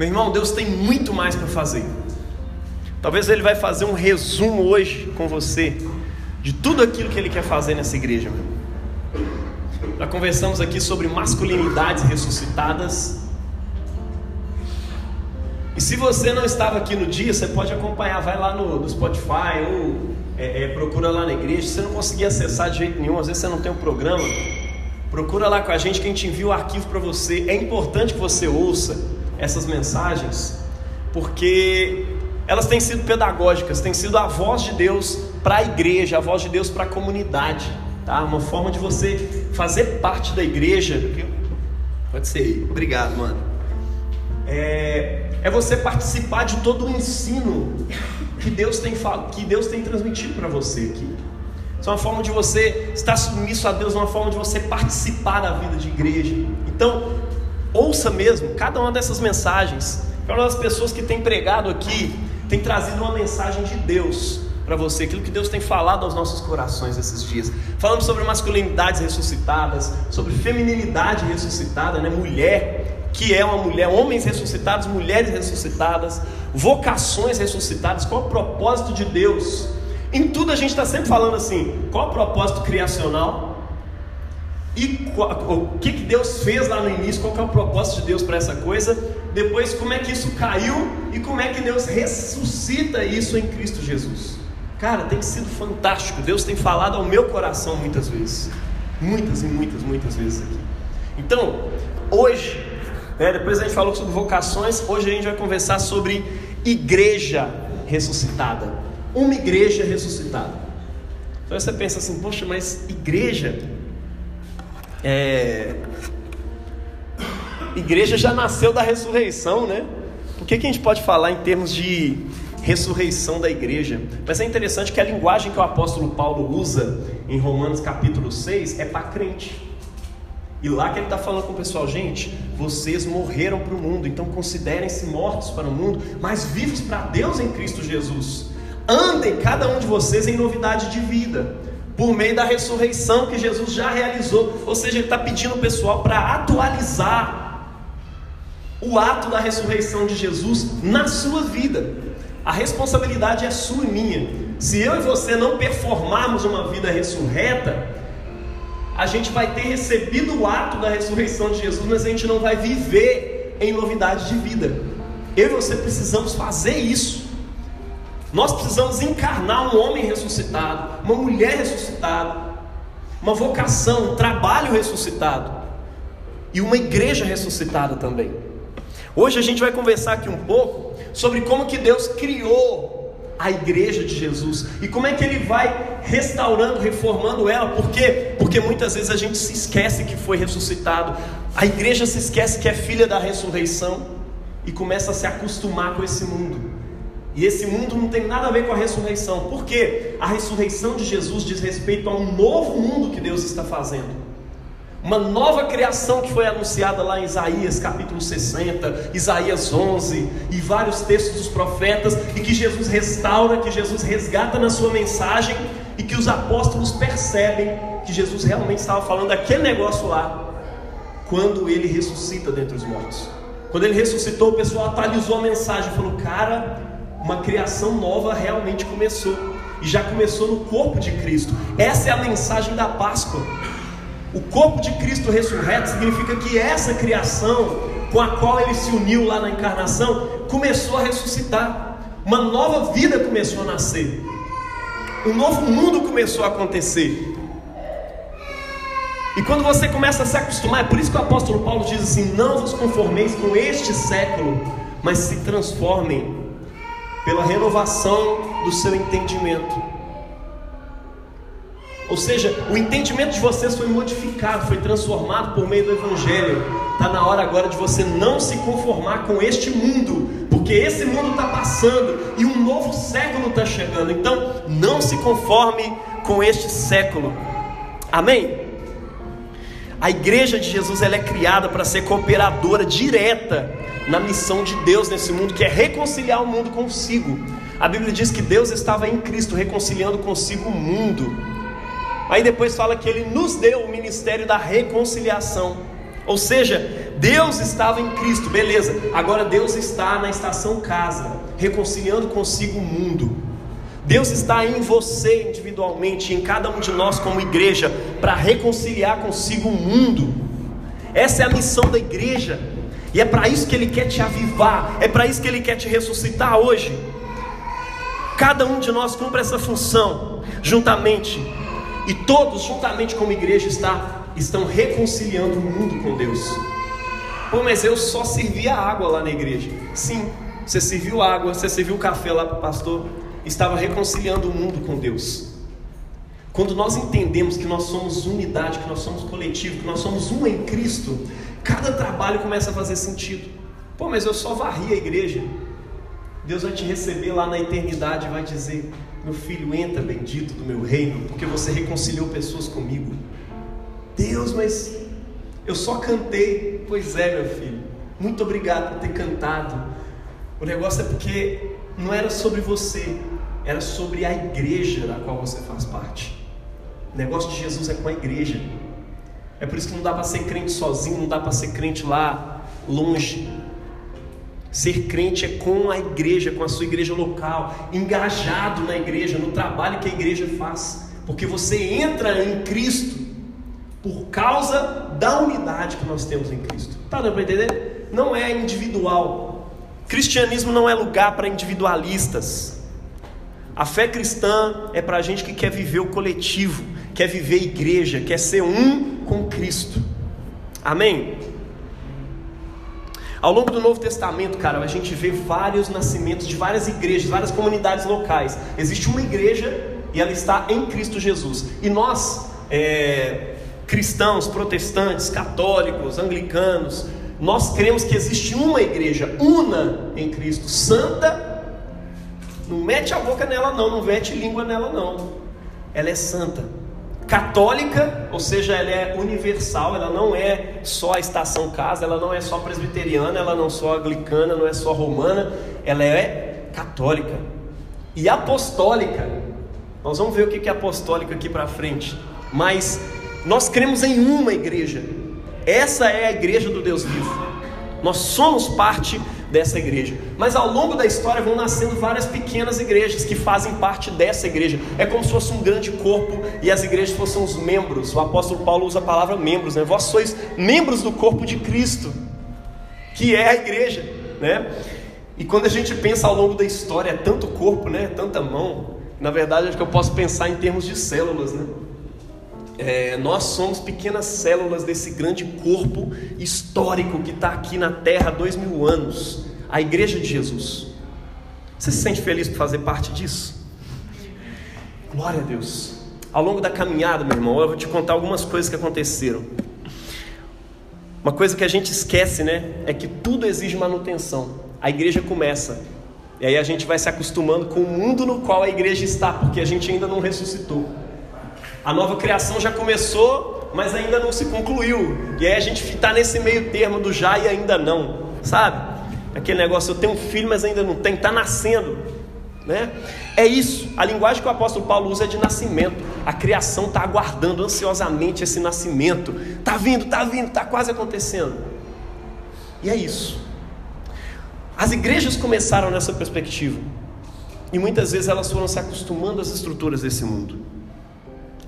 Meu irmão, Deus tem muito mais para fazer. Talvez Ele vai fazer um resumo hoje com você de tudo aquilo que Ele quer fazer nessa igreja. Meu. Já conversamos aqui sobre masculinidades ressuscitadas. E se você não estava aqui no dia, você pode acompanhar, vai lá no, no Spotify ou é, é, procura lá na igreja. Se você não conseguir acessar de jeito nenhum, às vezes você não tem um programa, procura lá com a gente que a gente envia o arquivo para você. É importante que você ouça essas mensagens, porque elas têm sido pedagógicas, têm sido a voz de Deus para a igreja, a voz de Deus para a comunidade, tá? Uma forma de você fazer parte da igreja. Pode ser obrigado, mano. É, é você participar de todo o ensino que Deus tem, que Deus tem transmitido para você aqui. Isso é uma forma de você estar submisso a Deus, uma forma de você participar da vida de igreja. Então, Ouça mesmo cada uma dessas mensagens. Para as pessoas que têm pregado aqui, tem trazido uma mensagem de Deus para você, aquilo que Deus tem falado aos nossos corações esses dias. Falamos sobre masculinidades ressuscitadas, sobre feminilidade ressuscitada, né? mulher, que é uma mulher, homens ressuscitados, mulheres ressuscitadas, vocações ressuscitadas, qual o propósito de Deus? Em tudo a gente está sempre falando assim: qual o propósito criacional? E o que, que Deus fez lá no início, qual que é o propósito de Deus para essa coisa, depois como é que isso caiu e como é que Deus ressuscita isso em Cristo Jesus. Cara, tem sido fantástico. Deus tem falado ao meu coração muitas vezes. Muitas e muitas, muitas vezes aqui. Então, hoje, né, depois a gente falou sobre vocações, hoje a gente vai conversar sobre igreja ressuscitada. Uma igreja ressuscitada. Então você pensa assim, poxa, mas igreja é... Igreja já nasceu da ressurreição, né? Por que, que a gente pode falar em termos de ressurreição da igreja? Mas é interessante que a linguagem que o apóstolo Paulo usa em Romanos capítulo 6 é para crente. E lá que ele está falando com o pessoal, gente, vocês morreram para o mundo, então considerem-se mortos para o mundo, mas vivos para Deus em Cristo Jesus. Andem cada um de vocês em novidade de vida por meio da ressurreição que Jesus já realizou. Ou seja, ele está pedindo o pessoal para atualizar o ato da ressurreição de Jesus na sua vida. A responsabilidade é sua e minha. Se eu e você não performarmos uma vida ressurreta, a gente vai ter recebido o ato da ressurreição de Jesus, mas a gente não vai viver em novidade de vida. Eu e você precisamos fazer isso. Nós precisamos encarnar um homem ressuscitado, uma mulher ressuscitada, uma vocação, um trabalho ressuscitado e uma igreja ressuscitada também. Hoje a gente vai conversar aqui um pouco sobre como que Deus criou a igreja de Jesus e como é que ele vai restaurando, reformando ela. Por quê? Porque muitas vezes a gente se esquece que foi ressuscitado. A igreja se esquece que é filha da ressurreição e começa a se acostumar com esse mundo. E esse mundo não tem nada a ver com a ressurreição. Por quê? A ressurreição de Jesus diz respeito a um novo mundo que Deus está fazendo. Uma nova criação que foi anunciada lá em Isaías capítulo 60, Isaías 11 e vários textos dos profetas, e que Jesus restaura, que Jesus resgata na sua mensagem, e que os apóstolos percebem que Jesus realmente estava falando daquele negócio lá, quando ele ressuscita dentre os mortos. Quando ele ressuscitou, o pessoal atualizou a mensagem, falou: Cara, uma criação nova realmente começou. E já começou no corpo de Cristo. Essa é a mensagem da Páscoa. O corpo de Cristo ressurreto significa que essa criação com a qual ele se uniu lá na encarnação começou a ressuscitar. Uma nova vida começou a nascer. Um novo mundo começou a acontecer. E quando você começa a se acostumar, é por isso que o apóstolo Paulo diz assim: Não vos conformeis com este século, mas se transformem pela renovação do seu entendimento. Ou seja, o entendimento de vocês foi modificado, foi transformado por meio do Evangelho. Está na hora agora de você não se conformar com este mundo, porque esse mundo está passando e um novo século está chegando. Então, não se conforme com este século. Amém? A igreja de Jesus ela é criada para ser cooperadora direta na missão de Deus nesse mundo, que é reconciliar o mundo consigo. A Bíblia diz que Deus estava em Cristo reconciliando consigo o mundo. Aí depois fala que ele nos deu o ministério da reconciliação. Ou seja, Deus estava em Cristo, beleza. Agora Deus está na estação casa, reconciliando consigo o mundo. Deus está em você individualmente, em cada um de nós como igreja, para reconciliar consigo o mundo. Essa é a missão da igreja. E é para isso que Ele quer te avivar, é para isso que Ele quer te ressuscitar hoje. Cada um de nós cumpre essa função juntamente, e todos juntamente como igreja está, estão reconciliando o mundo com Deus. Pô, mas eu só servia água lá na igreja. Sim, você serviu água, você serviu café lá para o pastor, estava reconciliando o mundo com Deus. Quando nós entendemos que nós somos unidade, que nós somos coletivo, que nós somos um em Cristo, cada trabalho começa a fazer sentido. Pô, mas eu só varri a igreja. Deus vai te receber lá na eternidade e vai dizer: Meu filho, entra bendito do meu reino, porque você reconciliou pessoas comigo. Deus, mas eu só cantei. Pois é, meu filho, muito obrigado por ter cantado. O negócio é porque não era sobre você, era sobre a igreja da qual você faz parte. O negócio de Jesus é com a igreja. É por isso que não dá para ser crente sozinho, não dá para ser crente lá longe. Ser crente é com a igreja, com a sua igreja local, engajado na igreja, no trabalho que a igreja faz, porque você entra em Cristo por causa da unidade que nós temos em Cristo. Tá dando para entender? Não é individual. Cristianismo não é lugar para individualistas. A fé cristã é para a gente que quer viver o coletivo, quer viver igreja, quer ser um com Cristo. Amém? Ao longo do Novo Testamento, cara, a gente vê vários nascimentos de várias igrejas, várias comunidades locais. Existe uma igreja e ela está em Cristo Jesus. E nós, é, cristãos, protestantes, católicos, anglicanos, nós cremos que existe uma igreja, una em Cristo, santa. Não mete a boca nela, não, não mete língua nela, não. Ela é santa católica, ou seja, ela é universal, ela não é só a estação casa, ela não é só presbiteriana, ela não é só anglicana, não é só romana, ela é católica e apostólica. Nós vamos ver o que é apostólica aqui para frente, mas nós cremos em uma igreja. Essa é a igreja do Deus vivo. Nós somos parte dessa igreja. Mas ao longo da história vão nascendo várias pequenas igrejas que fazem parte dessa igreja. É como se fosse um grande corpo e as igrejas fossem os membros. O apóstolo Paulo usa a palavra membros, né? Vós sois membros do corpo de Cristo, que é a igreja, né? E quando a gente pensa ao longo da história, é tanto corpo, né? Tanta mão. Na verdade, acho que eu posso pensar em termos de células, né? É, nós somos pequenas células desse grande corpo histórico que está aqui na Terra há dois mil anos a Igreja de Jesus. Você se sente feliz por fazer parte disso? Glória a Deus. Ao longo da caminhada, meu irmão, eu vou te contar algumas coisas que aconteceram. Uma coisa que a gente esquece, né? É que tudo exige manutenção. A igreja começa. E aí a gente vai se acostumando com o mundo no qual a igreja está, porque a gente ainda não ressuscitou. A nova criação já começou, mas ainda não se concluiu. E aí a gente está nesse meio termo do já e ainda não, sabe? Aquele negócio, eu tenho um filho, mas ainda não tenho, está nascendo. Né? É isso, a linguagem que o apóstolo Paulo usa é de nascimento. A criação está aguardando ansiosamente esse nascimento. Está vindo, está vindo, está quase acontecendo. E é isso. As igrejas começaram nessa perspectiva. E muitas vezes elas foram se acostumando às estruturas desse mundo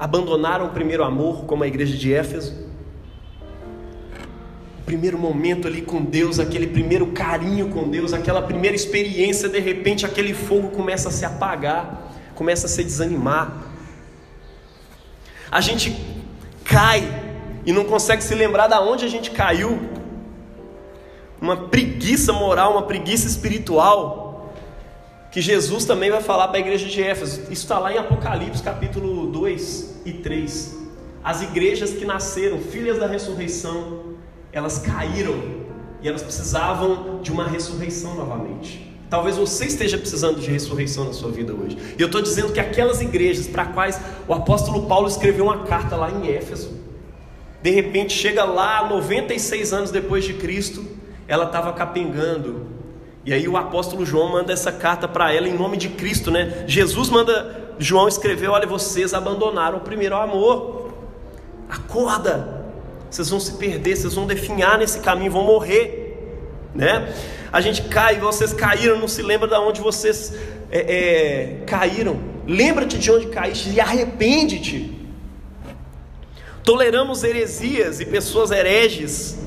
abandonaram o primeiro amor, como a igreja de Éfeso. O primeiro momento ali com Deus, aquele primeiro carinho com Deus, aquela primeira experiência, de repente aquele fogo começa a se apagar, começa a se desanimar. A gente cai e não consegue se lembrar da onde a gente caiu. Uma preguiça moral, uma preguiça espiritual que Jesus também vai falar para a igreja de Éfeso. Isso está lá em Apocalipse, capítulo 2 e 3. As igrejas que nasceram, filhas da ressurreição, elas caíram e elas precisavam de uma ressurreição novamente. Talvez você esteja precisando de ressurreição na sua vida hoje. E eu estou dizendo que aquelas igrejas para quais o apóstolo Paulo escreveu uma carta lá em Éfeso, de repente chega lá, 96 anos depois de Cristo, ela estava capengando, e aí o apóstolo João manda essa carta para ela em nome de Cristo, né? Jesus manda João escrever: olha, vocês abandonaram o primeiro amor. Acorda, vocês vão se perder, vocês vão definhar nesse caminho, vão morrer, né? A gente cai, vocês caíram, não se lembra de onde vocês é, é, caíram. Lembra-te de onde caíste e arrepende-te. Toleramos heresias e pessoas hereges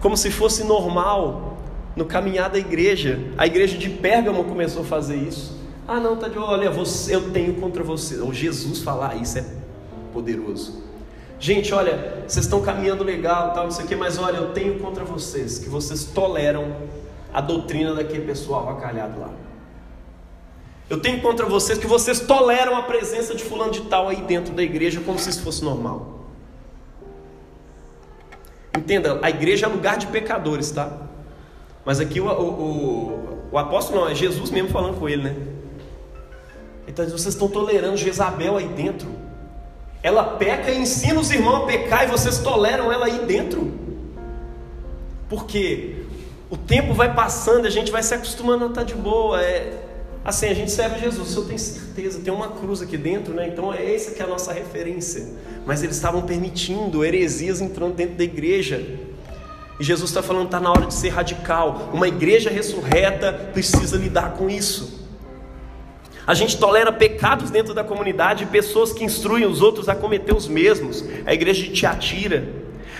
como se fosse normal no caminhar da igreja. A igreja de Pérgamo começou a fazer isso. Ah, não, tá de olha, você, eu tenho contra você. Ou Jesus falar isso é poderoso. Gente, olha, vocês estão caminhando legal, tal, não sei o que, mas olha, eu tenho contra vocês que vocês toleram a doutrina daquele pessoal acalhado lá. Eu tenho contra vocês que vocês toleram a presença de fulano de tal aí dentro da igreja como se isso fosse normal. Entenda, a igreja é lugar de pecadores, tá? Mas aqui o, o, o, apóstolo não, é Jesus mesmo falando com ele, né? Então vocês estão tolerando Jezabel aí dentro. Ela peca e ensina os irmãos a pecar e vocês toleram ela aí dentro. Porque o tempo vai passando, a gente vai se acostumando a estar de boa. É, assim, a gente serve Jesus, eu tenho certeza, tem uma cruz aqui dentro, né? Então é essa que é a nossa referência. Mas eles estavam permitindo heresias entrando dentro da igreja. E Jesus está falando, está na hora de ser radical. Uma igreja ressurreta precisa lidar com isso. A gente tolera pecados dentro da comunidade e pessoas que instruem os outros a cometer os mesmos. A igreja de Tiatira.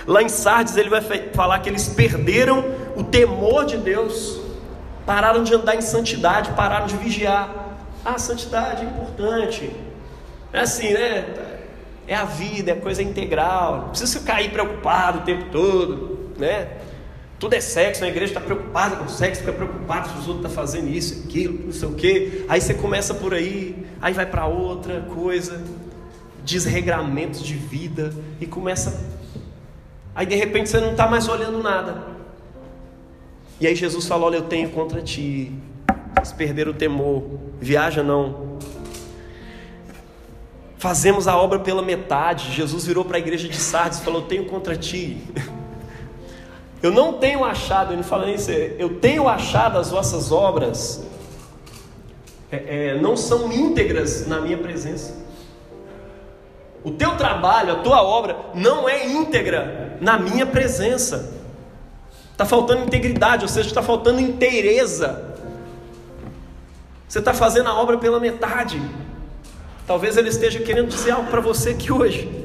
Lá em Sardes ele vai falar que eles perderam o temor de Deus, pararam de andar em santidade, pararam de vigiar. Ah, santidade é importante. É assim, né? É a vida, é coisa integral. Não precisa aí preocupado o tempo todo, né? Tudo é sexo, a igreja está preocupada com sexo, fica preocupada se os outros estão tá fazendo isso, aquilo, não sei o quê. Aí você começa por aí, aí vai para outra coisa, desregramentos de vida, e começa. Aí de repente você não está mais olhando nada. E aí Jesus fala: Olha, eu tenho contra ti. Eles perderam o temor. Viaja não. Fazemos a obra pela metade. Jesus virou para a igreja de Sardes e falou: tenho contra ti. Eu não tenho achado, ele fala isso, eu tenho achado as vossas obras é, é, não são íntegras na minha presença. O teu trabalho, a tua obra não é íntegra na minha presença. Está faltando integridade, ou seja, está faltando inteireza. Você está fazendo a obra pela metade. Talvez ele esteja querendo dizer algo para você aqui hoje.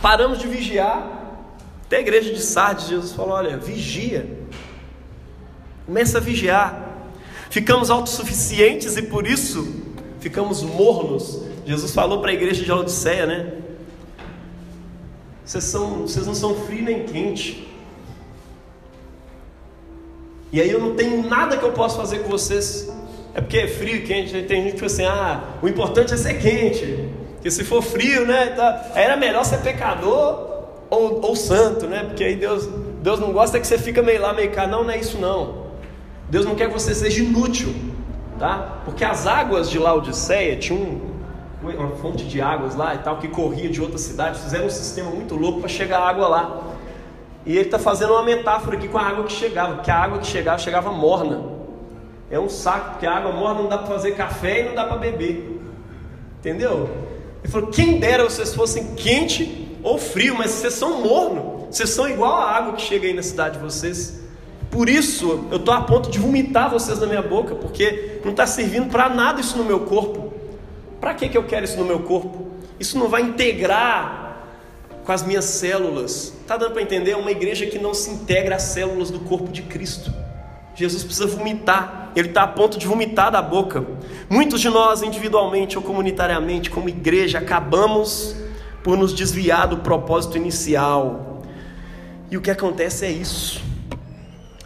Paramos de vigiar, até a igreja de Sardes, Jesus falou: olha, vigia. Começa a vigiar. Ficamos autossuficientes e por isso ficamos mornos. Jesus falou para a igreja de Laodiceia, né? Vocês, são, vocês não são frio nem quente. E aí eu não tenho nada que eu possa fazer com vocês. É porque é frio e quente. Tem gente que fala assim: ah, o importante é ser quente. Porque se for frio, né? Tá, era melhor ser pecador ou, ou santo, né? Porque aí Deus, Deus não gosta que você fica meio lá, meio cá. Não, não é isso não. Deus não quer que você seja inútil, tá? Porque as águas de Laodiceia tinham um, uma fonte de águas lá e tal que corria de outra cidade. Fizeram um sistema muito louco para chegar água lá. E ele está fazendo uma metáfora aqui com a água que chegava, que a água que chegava chegava morna. É um saco, porque a água morna não dá para fazer café e não dá para beber. Entendeu? Ele falou: quem dera vocês fossem quente ou frio, mas vocês são morno. Vocês são igual a água que chega aí na cidade de vocês. Por isso eu estou a ponto de vomitar vocês na minha boca, porque não está servindo para nada isso no meu corpo. Para que, que eu quero isso no meu corpo? Isso não vai integrar com as minhas células. Está dando para entender? É uma igreja que não se integra às células do corpo de Cristo. Jesus precisa vomitar, ele está a ponto de vomitar da boca. Muitos de nós, individualmente ou comunitariamente, como igreja, acabamos por nos desviar do propósito inicial. E o que acontece é isso.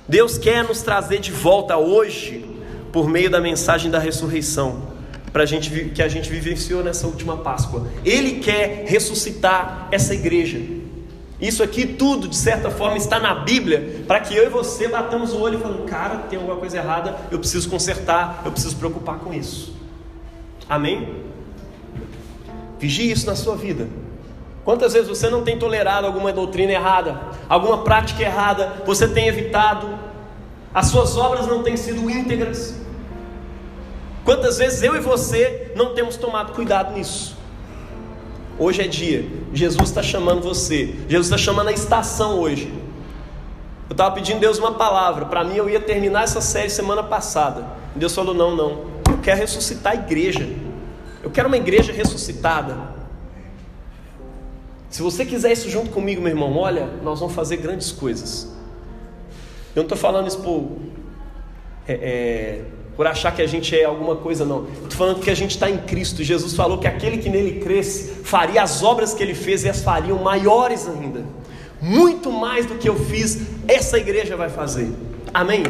Deus quer nos trazer de volta hoje, por meio da mensagem da ressurreição, para gente que a gente vivenciou nessa última Páscoa. Ele quer ressuscitar essa igreja. Isso aqui tudo, de certa forma, está na Bíblia, para que eu e você batamos o olho e falamos, cara, tem alguma coisa errada, eu preciso consertar, eu preciso preocupar com isso. Amém? Vigie isso na sua vida. Quantas vezes você não tem tolerado alguma doutrina errada, alguma prática errada, você tem evitado, as suas obras não têm sido íntegras? Quantas vezes eu e você não temos tomado cuidado nisso? Hoje é dia. Jesus está chamando você. Jesus está chamando a estação hoje. Eu estava pedindo a Deus uma palavra. Para mim, eu ia terminar essa série semana passada. Deus falou: não, não. Eu quero ressuscitar a igreja. Eu quero uma igreja ressuscitada. Se você quiser isso junto comigo, meu irmão, olha, nós vamos fazer grandes coisas. Eu não estou falando isso por, é, é, por achar que a gente é alguma coisa, não. Estou falando que a gente está em Cristo. Jesus falou que aquele que nele cresce faria as obras que ele fez e as fariam maiores ainda muito mais do que eu fiz, essa igreja vai fazer. Amém?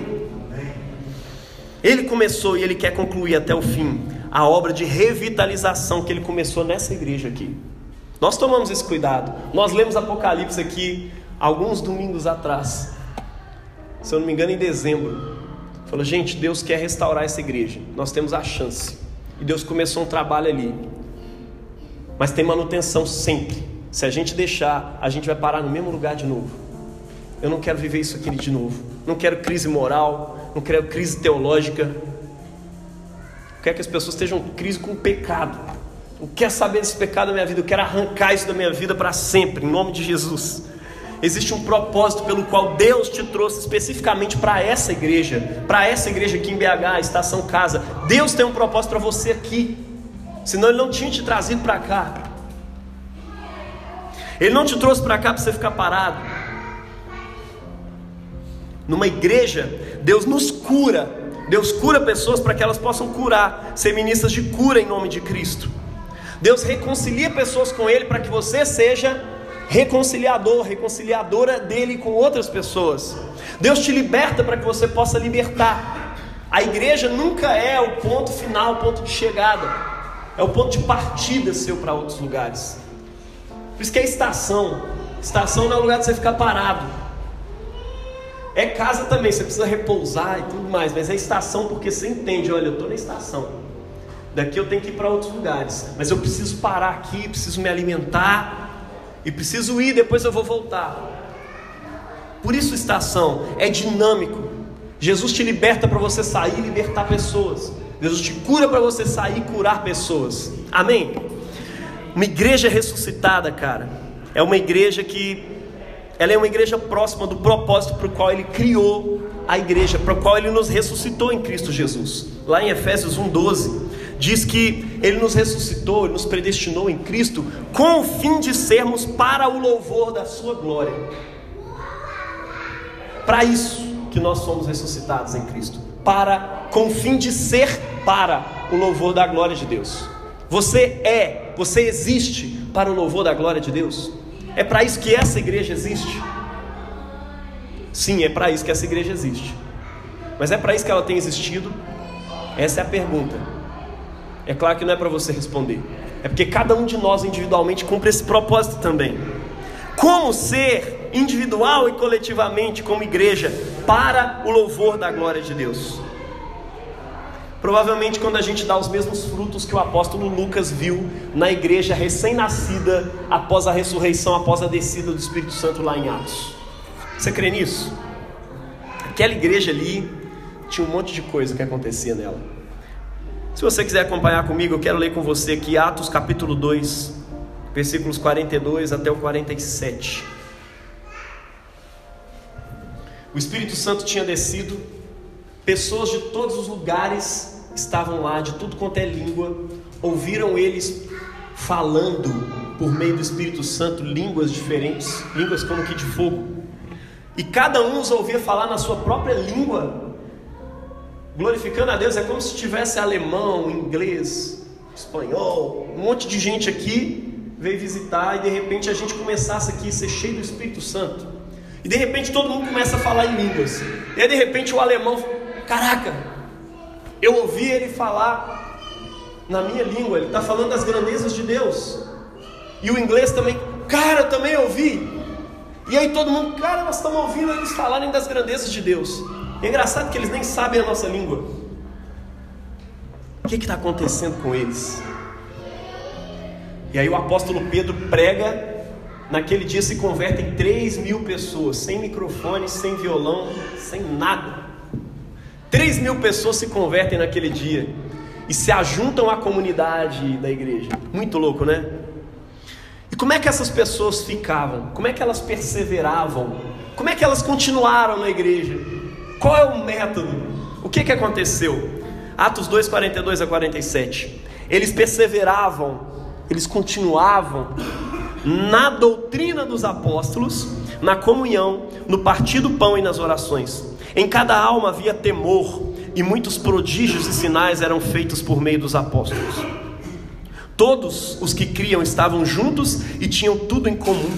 Ele começou e ele quer concluir até o fim a obra de revitalização que ele começou nessa igreja aqui. Nós tomamos esse cuidado. Nós lemos Apocalipse aqui alguns domingos atrás. Se eu não me engano, em dezembro. Falou, gente, Deus quer restaurar essa igreja. Nós temos a chance. E Deus começou um trabalho ali. Mas tem manutenção sempre. Se a gente deixar, a gente vai parar no mesmo lugar de novo. Eu não quero viver isso aqui de novo. Não quero crise moral, não quero crise teológica. Eu quero que as pessoas estejam em crise com o pecado. Eu quero saber desse pecado da minha vida, eu quero arrancar isso da minha vida para sempre, em nome de Jesus. Existe um propósito pelo qual Deus te trouxe especificamente para essa igreja, para essa igreja aqui em BH, Estação Casa. Deus tem um propósito para você aqui, senão Ele não tinha te trazido para cá. Ele não te trouxe para cá para você ficar parado. Numa igreja, Deus nos cura. Deus cura pessoas para que elas possam curar, ser ministras de cura em nome de Cristo. Deus reconcilia pessoas com Ele para que você seja reconciliador, reconciliadora dele com outras pessoas. Deus te liberta para que você possa libertar. A igreja nunca é o ponto final, o ponto de chegada, é o ponto de partida seu para outros lugares. Por isso que é estação. Estação não é lugar de você ficar parado. É casa também, você precisa repousar e tudo mais, mas é estação porque você entende, olha, eu estou na estação. Daqui eu tenho que ir para outros lugares, mas eu preciso parar aqui, preciso me alimentar e preciso ir, depois eu vou voltar. Por isso estação é dinâmico. Jesus te liberta para você sair e libertar pessoas. Jesus te cura para você sair e curar pessoas. Amém? Uma igreja ressuscitada, cara, é uma igreja que ela é uma igreja próxima do propósito para o qual ele criou a igreja, para o qual ele nos ressuscitou em Cristo Jesus. Lá em Efésios 1:12 diz que ele nos ressuscitou, ele nos predestinou em Cristo com o fim de sermos para o louvor da sua glória. Para isso que nós somos ressuscitados em Cristo, para com o fim de ser para o louvor da glória de Deus. Você é, você existe para o louvor da glória de Deus? É para isso que essa igreja existe? Sim, é para isso que essa igreja existe. Mas é para isso que ela tem existido? Essa é a pergunta. É claro que não é para você responder. É porque cada um de nós individualmente cumpre esse propósito também. Como ser individual e coletivamente como igreja para o louvor da glória de Deus? Provavelmente quando a gente dá os mesmos frutos que o apóstolo Lucas viu na igreja recém-nascida após a ressurreição, após a descida do Espírito Santo lá em Atos. Você crê nisso? Aquela igreja ali tinha um monte de coisa que acontecia nela. Se você quiser acompanhar comigo, eu quero ler com você aqui Atos capítulo 2, versículos 42 até o 47. O Espírito Santo tinha descido Pessoas de todos os lugares estavam lá, de tudo quanto é língua, ouviram eles falando por meio do Espírito Santo línguas diferentes, línguas como que de fogo. E cada um os ouvia falar na sua própria língua, glorificando a Deus. É como se tivesse alemão, inglês, espanhol, um monte de gente aqui veio visitar e de repente a gente começasse aqui a ser cheio do Espírito Santo. E de repente todo mundo começa a falar em línguas. E aí de repente o alemão Caraca, eu ouvi ele falar na minha língua, ele está falando das grandezas de Deus. E o inglês também, cara, eu também ouvi. E aí todo mundo, cara, nós estamos ouvindo eles falarem das grandezas de Deus. E é engraçado que eles nem sabem a nossa língua. O que está acontecendo com eles? E aí o apóstolo Pedro prega, naquele dia se convertem 3 mil pessoas, sem microfone, sem violão, sem nada. 3 mil pessoas se convertem naquele dia e se ajuntam à comunidade da igreja. Muito louco, né? como é que essas pessoas ficavam? Como é que elas perseveravam? Como é que elas continuaram na igreja? Qual é o método? O que, que aconteceu? Atos 2, 42 a 47. Eles perseveravam, eles continuavam na doutrina dos apóstolos, na comunhão, no partir do pão e nas orações. Em cada alma havia temor, e muitos prodígios e sinais eram feitos por meio dos apóstolos. Todos os que criam estavam juntos e tinham tudo em comum.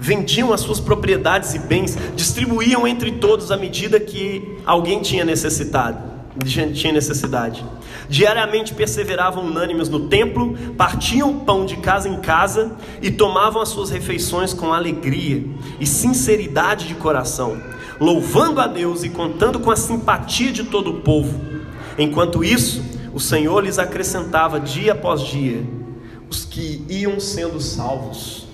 Vendiam as suas propriedades e bens, distribuíam entre todos à medida que alguém tinha necessidade. Tinha necessidade. Diariamente perseveravam unânimes no templo, partiam pão de casa em casa e tomavam as suas refeições com alegria e sinceridade de coração louvando a Deus e contando com a simpatia de todo o povo. Enquanto isso, o Senhor lhes acrescentava dia após dia os que iam sendo salvos.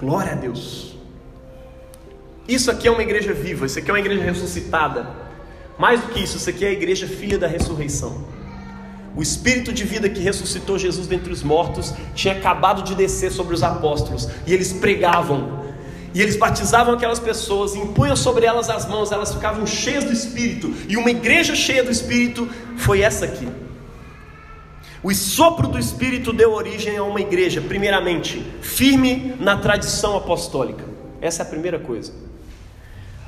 Glória a Deus. Isso aqui é uma igreja viva, isso aqui é uma igreja ressuscitada. Mais do que isso, isso aqui é a igreja filha da ressurreição. O espírito de vida que ressuscitou Jesus dentre os mortos tinha acabado de descer sobre os apóstolos e eles pregavam e eles batizavam aquelas pessoas, impunham sobre elas as mãos, elas ficavam cheias do Espírito. E uma igreja cheia do Espírito foi essa aqui. O sopro do Espírito deu origem a uma igreja, primeiramente, firme na tradição apostólica. Essa é a primeira coisa.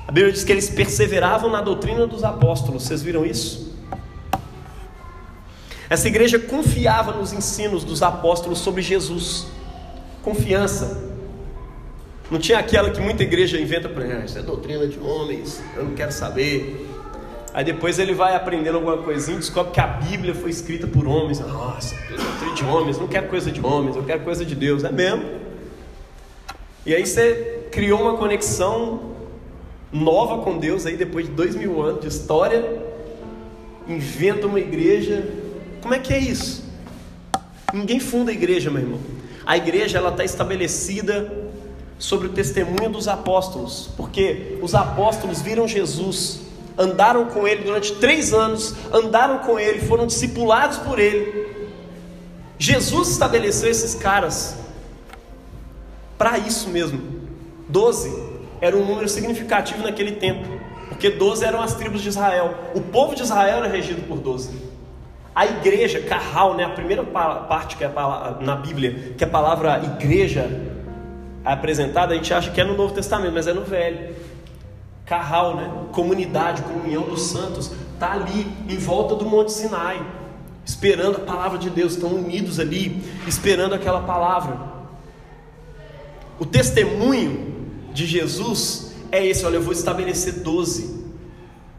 A Bíblia diz que eles perseveravam na doutrina dos apóstolos. Vocês viram isso? Essa igreja confiava nos ensinos dos apóstolos sobre Jesus. Confiança. Não tinha aquela que muita igreja inventa para ah, isso é doutrina de homens, eu não quero saber. Aí depois ele vai aprendendo alguma coisinha, descobre que a Bíblia foi escrita por homens. Nossa, doutrina de homens, não quero coisa de homens, eu quero coisa de Deus, é mesmo. E aí você criou uma conexão nova com Deus aí depois de dois mil anos de história, inventa uma igreja. Como é que é isso? Ninguém funda a igreja, meu irmão. A igreja ela está estabelecida sobre o testemunho dos apóstolos, porque os apóstolos viram Jesus, andaram com ele durante três anos, andaram com ele, foram discipulados por ele. Jesus estabeleceu esses caras para isso mesmo. Doze era um número significativo naquele tempo, porque doze eram as tribos de Israel. O povo de Israel era regido por doze. A igreja, carral, né, a primeira parte que é na Bíblia, que é a palavra igreja apresentada, a gente acha que é no Novo Testamento, mas é no Velho. Carral, né? Comunidade, comunhão dos santos, está ali em volta do Monte Sinai, esperando a palavra de Deus, estão unidos ali, esperando aquela palavra. O testemunho de Jesus é esse: olha, eu vou estabelecer doze,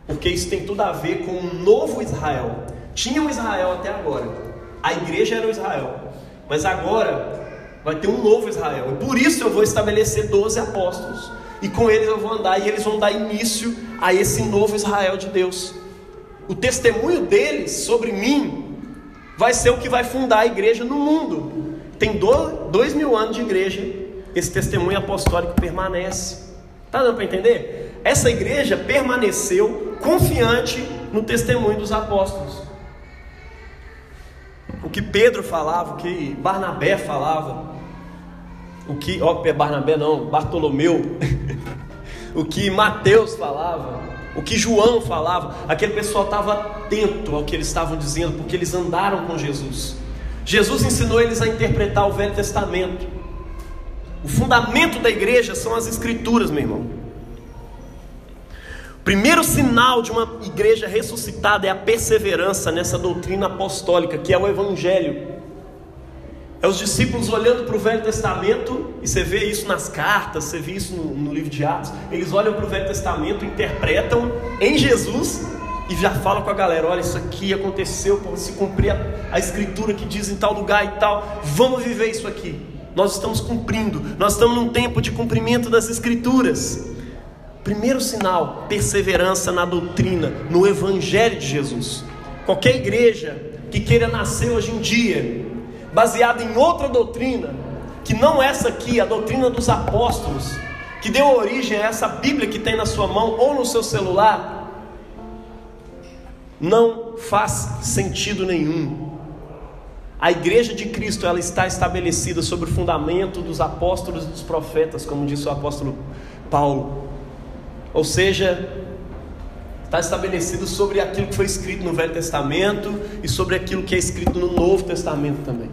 porque isso tem tudo a ver com um novo Israel. Tinha um Israel até agora, a igreja era o Israel, mas agora Vai ter um novo Israel. E por isso eu vou estabelecer 12 apóstolos. E com eles eu vou andar, e eles vão dar início a esse novo Israel de Deus. O testemunho deles sobre mim vai ser o que vai fundar a igreja no mundo. Tem dois mil anos de igreja, esse testemunho apostólico permanece. Está dando para entender? Essa igreja permaneceu confiante no testemunho dos apóstolos. O que Pedro falava, o que Barnabé falava, o que, ó, Barnabé não, Bartolomeu, o que Mateus falava, o que João falava, aquele pessoal estava atento ao que eles estavam dizendo, porque eles andaram com Jesus. Jesus ensinou eles a interpretar o Velho Testamento. O fundamento da igreja são as Escrituras, meu irmão. Primeiro sinal de uma igreja ressuscitada é a perseverança nessa doutrina apostólica, que é o Evangelho. É os discípulos olhando para o Velho Testamento, e você vê isso nas cartas, você vê isso no, no livro de Atos. Eles olham para o Velho Testamento, interpretam em Jesus e já falam com a galera: olha, isso aqui aconteceu para se cumprir a, a escritura que diz em tal lugar e tal. Vamos viver isso aqui. Nós estamos cumprindo, nós estamos num tempo de cumprimento das escrituras. Primeiro sinal, perseverança na doutrina, no Evangelho de Jesus. Qualquer igreja que queira nascer hoje em dia, baseada em outra doutrina, que não essa aqui, a doutrina dos apóstolos, que deu origem a essa Bíblia que tem na sua mão ou no seu celular, não faz sentido nenhum. A igreja de Cristo ela está estabelecida sobre o fundamento dos apóstolos e dos profetas, como disse o apóstolo Paulo. Ou seja, está estabelecido sobre aquilo que foi escrito no Velho Testamento e sobre aquilo que é escrito no Novo Testamento também.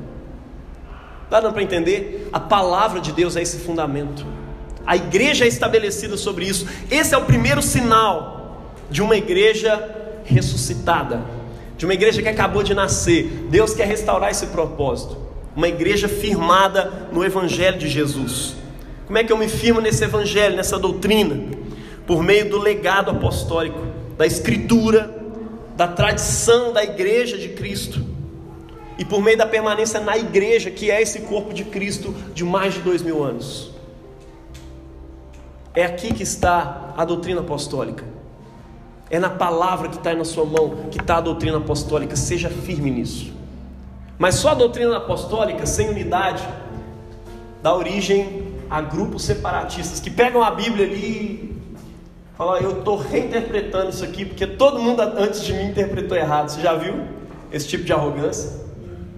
Dá para entender? A palavra de Deus é esse fundamento. A igreja é estabelecida sobre isso. Esse é o primeiro sinal de uma igreja ressuscitada, de uma igreja que acabou de nascer. Deus quer restaurar esse propósito. Uma igreja firmada no Evangelho de Jesus. Como é que eu me firmo nesse Evangelho, nessa doutrina? Por meio do legado apostólico, da Escritura, da tradição da igreja de Cristo e por meio da permanência na igreja, que é esse corpo de Cristo de mais de dois mil anos. É aqui que está a doutrina apostólica. É na palavra que está aí na sua mão que está a doutrina apostólica. Seja firme nisso. Mas só a doutrina apostólica, sem unidade, dá origem a grupos separatistas que pegam a Bíblia ali e falam: Eu estou reinterpretando isso aqui porque todo mundo antes de mim interpretou errado. Você já viu esse tipo de arrogância?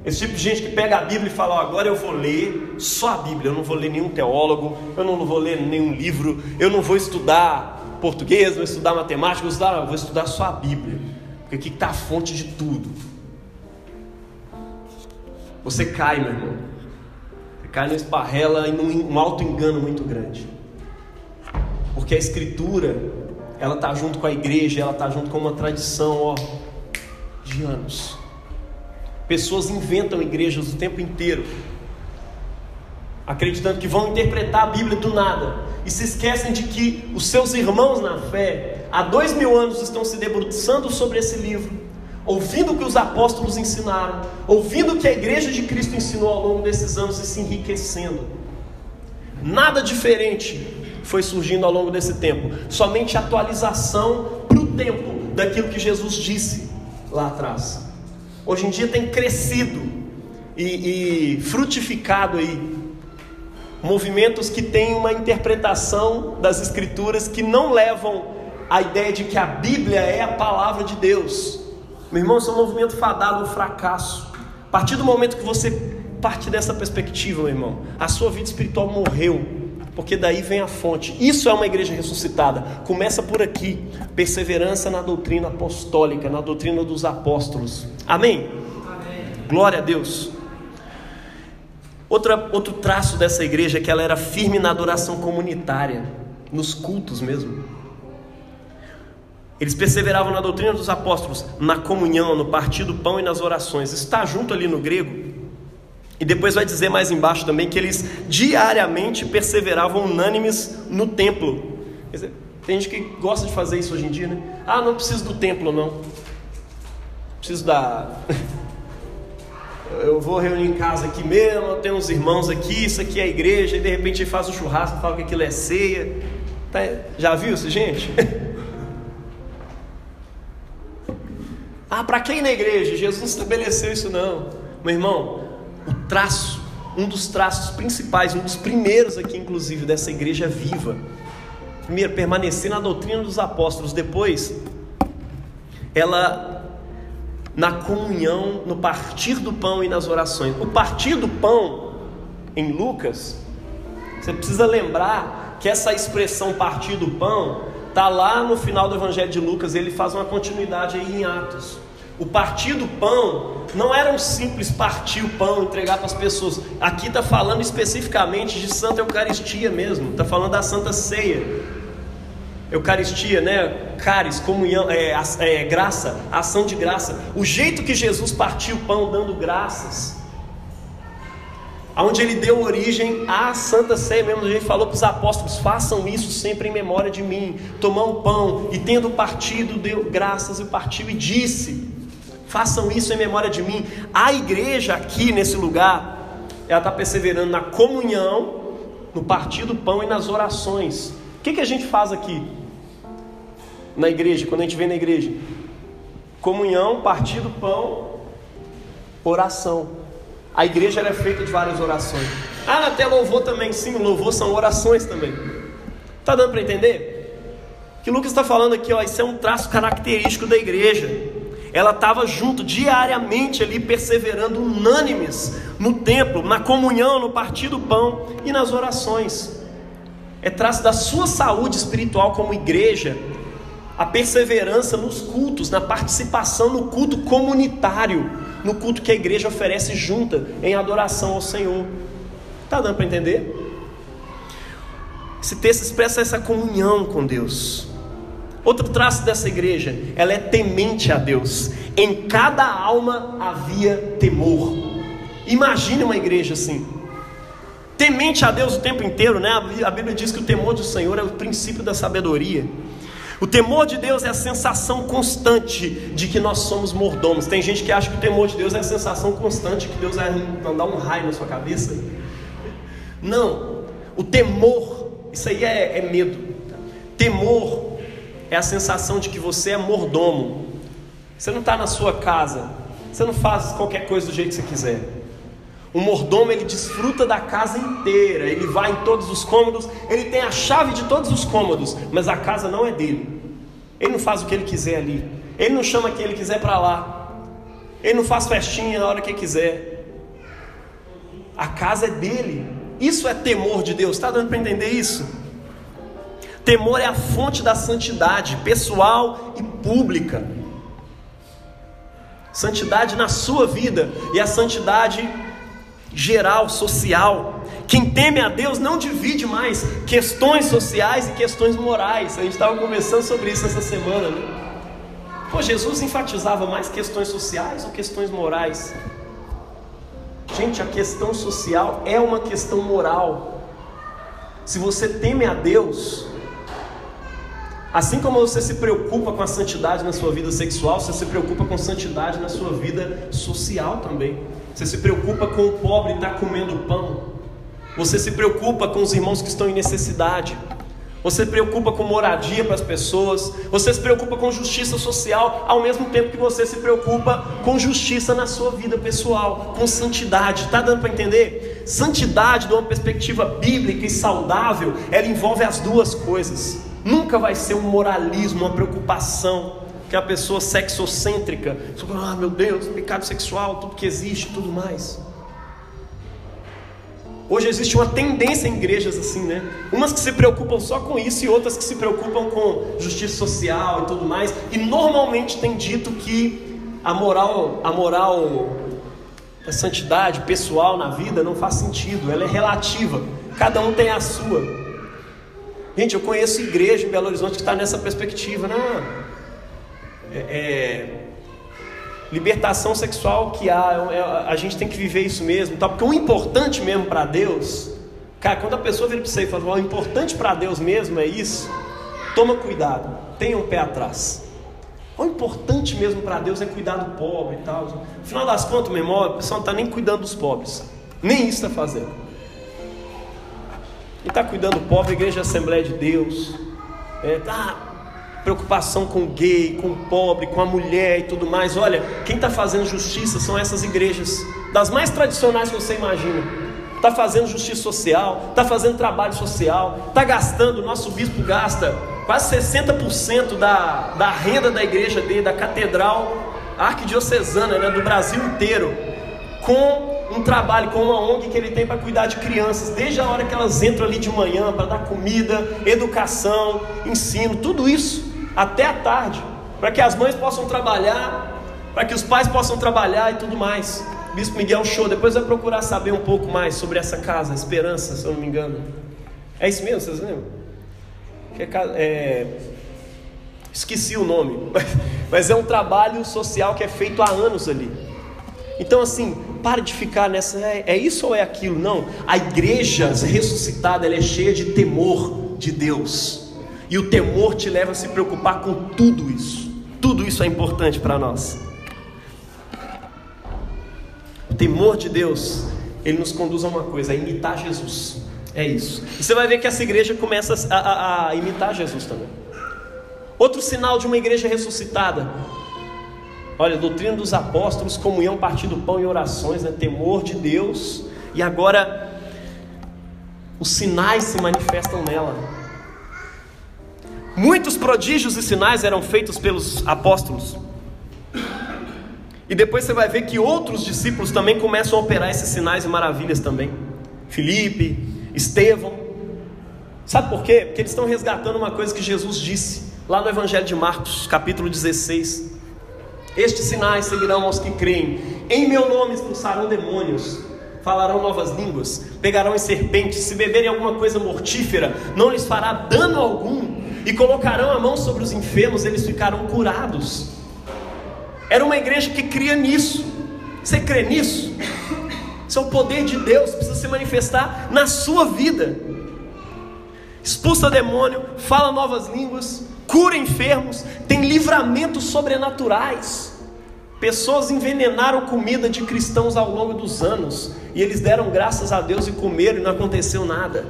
Esse tipo de gente que pega a Bíblia e fala: oh, agora eu vou ler só a Bíblia, eu não vou ler nenhum teólogo, eu não vou ler nenhum livro, eu não vou estudar português, vou estudar matemática, vou estudar, vou estudar só a Bíblia, porque aqui está a fonte de tudo. Você cai, meu irmão, você cai no esparrela e num auto-engano muito grande, porque a Escritura, ela está junto com a igreja, ela está junto com uma tradição ó, de anos. Pessoas inventam igrejas o tempo inteiro, acreditando que vão interpretar a Bíblia do nada, e se esquecem de que os seus irmãos na fé, há dois mil anos, estão se debruçando sobre esse livro, ouvindo o que os apóstolos ensinaram, ouvindo o que a igreja de Cristo ensinou ao longo desses anos e se enriquecendo. Nada diferente foi surgindo ao longo desse tempo, somente atualização para o tempo daquilo que Jesus disse lá atrás hoje em dia tem crescido e, e frutificado aí movimentos que têm uma interpretação das escrituras que não levam a ideia de que a Bíblia é a palavra de Deus. Meu irmão, isso é um movimento fadado ao fracasso. A partir do momento que você parte dessa perspectiva, meu irmão, a sua vida espiritual morreu porque daí vem a fonte. Isso é uma igreja ressuscitada. Começa por aqui, perseverança na doutrina apostólica, na doutrina dos apóstolos. Amém? Amém. Glória a Deus. Outra, outro traço dessa igreja é que ela era firme na adoração comunitária, nos cultos mesmo. Eles perseveravam na doutrina dos apóstolos, na comunhão, no partir do pão e nas orações. Está junto ali no grego e depois vai dizer mais embaixo também que eles diariamente perseveravam unânimes no templo. Dizer, tem gente que gosta de fazer isso hoje em dia, né? Ah, não preciso do templo, não. Preciso da. Eu vou reunir em casa aqui mesmo, eu tenho uns irmãos aqui, isso aqui é a igreja, e de repente faz um churrasco, fala que aquilo é ceia. Tá... Já viu isso, gente? ah, para quem na igreja? Jesus não estabeleceu isso, não. Meu irmão, traço, um dos traços principais, um dos primeiros aqui, inclusive, dessa igreja viva. Primeiro, permanecer na doutrina dos apóstolos. Depois, ela na comunhão, no partir do pão e nas orações. O partir do pão, em Lucas, você precisa lembrar que essa expressão partir do pão está lá no final do Evangelho de Lucas. Ele faz uma continuidade aí em Atos. O partir do pão não era um simples partir o pão, entregar para as pessoas. Aqui está falando especificamente de Santa Eucaristia mesmo, está falando da Santa Ceia. Eucaristia, né? Caris, comunhão, é, é, graça, ação de graça. O jeito que Jesus partiu o pão dando graças, onde ele deu origem à Santa Ceia mesmo, ele falou para os apóstolos: façam isso sempre em memória de mim. Tomar um pão e tendo partido, deu graças e partiu e disse: Façam isso em memória de mim. A igreja aqui nesse lugar, ela está perseverando na comunhão, no partir do pão e nas orações. O que, que a gente faz aqui na igreja, quando a gente vem na igreja? Comunhão, partir do pão, oração. A igreja é feita de várias orações. Ah, até louvor também, sim, louvor são orações também. Está dando para entender? Que Lucas está falando aqui, ó, isso é um traço característico da igreja ela estava junto diariamente ali, perseverando unânimes no templo, na comunhão, no partir do pão e nas orações. É traço da sua saúde espiritual como igreja a perseverança nos cultos, na participação no culto comunitário, no culto que a igreja oferece junta em adoração ao Senhor. Está dando para entender? Esse texto expressa essa comunhão com Deus. Outro traço dessa igreja, ela é temente a Deus. Em cada alma havia temor. Imagine uma igreja assim. Temente a Deus o tempo inteiro, né? A Bíblia diz que o temor do Senhor é o princípio da sabedoria. O temor de Deus é a sensação constante de que nós somos mordomos. Tem gente que acha que o temor de Deus é a sensação constante que Deus vai mandar um raio na sua cabeça. Não, o temor, isso aí é, é medo. Temor é a sensação de que você é mordomo. Você não está na sua casa, você não faz qualquer coisa do jeito que você quiser. O mordomo ele desfruta da casa inteira, ele vai em todos os cômodos, ele tem a chave de todos os cômodos, mas a casa não é dele. Ele não faz o que ele quiser ali, ele não chama quem ele quiser para lá, ele não faz festinha na hora que quiser. A casa é dele. Isso é temor de Deus. Está dando para entender isso? Temor é a fonte da santidade pessoal e pública. Santidade na sua vida e a santidade geral, social. Quem teme a Deus não divide mais questões sociais e questões morais. A gente estava conversando sobre isso essa semana, né? Pô, Jesus enfatizava mais questões sociais ou questões morais? Gente, a questão social é uma questão moral. Se você teme a Deus, assim como você se preocupa com a santidade na sua vida sexual, você se preocupa com santidade na sua vida social também. Você se preocupa com o pobre estar tá comendo pão. Você se preocupa com os irmãos que estão em necessidade. Você se preocupa com moradia para as pessoas. Você se preocupa com justiça social, ao mesmo tempo que você se preocupa com justiça na sua vida pessoal, com santidade. Está dando para entender? Santidade, de uma perspectiva bíblica e saudável, ela envolve as duas coisas. Nunca vai ser um moralismo, uma preocupação que a pessoa sexocêntrica, ah, meu Deus, pecado sexual, tudo que existe, tudo mais. Hoje existe uma tendência em igrejas assim, né? Umas que se preocupam só com isso e outras que se preocupam com justiça social e tudo mais. E normalmente tem dito que a moral, a moral, a santidade pessoal na vida não faz sentido, ela é relativa. Cada um tem a sua. Gente, eu conheço igreja em Belo Horizonte que está nessa perspectiva, né? é, é, libertação sexual que há, é, a gente tem que viver isso mesmo, tá? porque o importante mesmo para Deus, cara, quando a pessoa vira para você e fala, o importante para Deus mesmo é isso, toma cuidado, tenha um pé atrás. O importante mesmo para Deus é cuidar do pobre e tal. No final das contas, meu irmão, a pessoa não está nem cuidando dos pobres, nem isso está fazendo. Está cuidando do pobre, a igreja é a Assembleia de Deus, é, tá preocupação com o gay, com o pobre, com a mulher e tudo mais. Olha, quem está fazendo justiça são essas igrejas, das mais tradicionais que você imagina. Está fazendo justiça social, está fazendo trabalho social, está gastando, o nosso bispo gasta quase 60% da, da renda da igreja dele, da catedral arquidiocesana, né, do Brasil inteiro, com um trabalho, com uma ONG que ele tem para cuidar de crianças, desde a hora que elas entram ali de manhã para dar comida, educação, ensino, tudo isso até a tarde, para que as mães possam trabalhar, para que os pais possam trabalhar e tudo mais. Bispo Miguel Show, depois vai procurar saber um pouco mais sobre essa casa, Esperança, se eu não me engano. É isso mesmo, vocês lembram? É, é, esqueci o nome, mas é um trabalho social que é feito há anos ali. Então, assim, pare de ficar nessa, é, é isso ou é aquilo? Não, a igreja ressuscitada é cheia de temor de Deus. E o temor te leva a se preocupar com tudo isso. Tudo isso é importante para nós. O temor de Deus, ele nos conduz a uma coisa, a imitar Jesus. É isso. E você vai ver que essa igreja começa a, a, a imitar Jesus também. Outro sinal de uma igreja ressuscitada. Olha, doutrina dos apóstolos, comunhão, partido do pão e orações, né? temor de Deus. E agora os sinais se manifestam nela. Muitos prodígios e sinais eram feitos pelos apóstolos. E depois você vai ver que outros discípulos também começam a operar esses sinais e maravilhas também. Felipe, Estevão. Sabe por quê? Porque eles estão resgatando uma coisa que Jesus disse lá no Evangelho de Marcos, capítulo 16. Estes sinais seguirão aos que creem. Em meu nome expulsarão demônios, falarão novas línguas, pegarão em serpentes, se beberem alguma coisa mortífera, não lhes fará dano algum, e colocarão a mão sobre os enfermos, eles ficarão curados. Era uma igreja que cria nisso. Você crê nisso? Isso é o poder de Deus, precisa se manifestar na sua vida. Expulsa demônio, fala novas línguas, cura enfermos, tem livramentos sobrenaturais. Pessoas envenenaram comida de cristãos ao longo dos anos e eles deram graças a Deus e comeram e não aconteceu nada.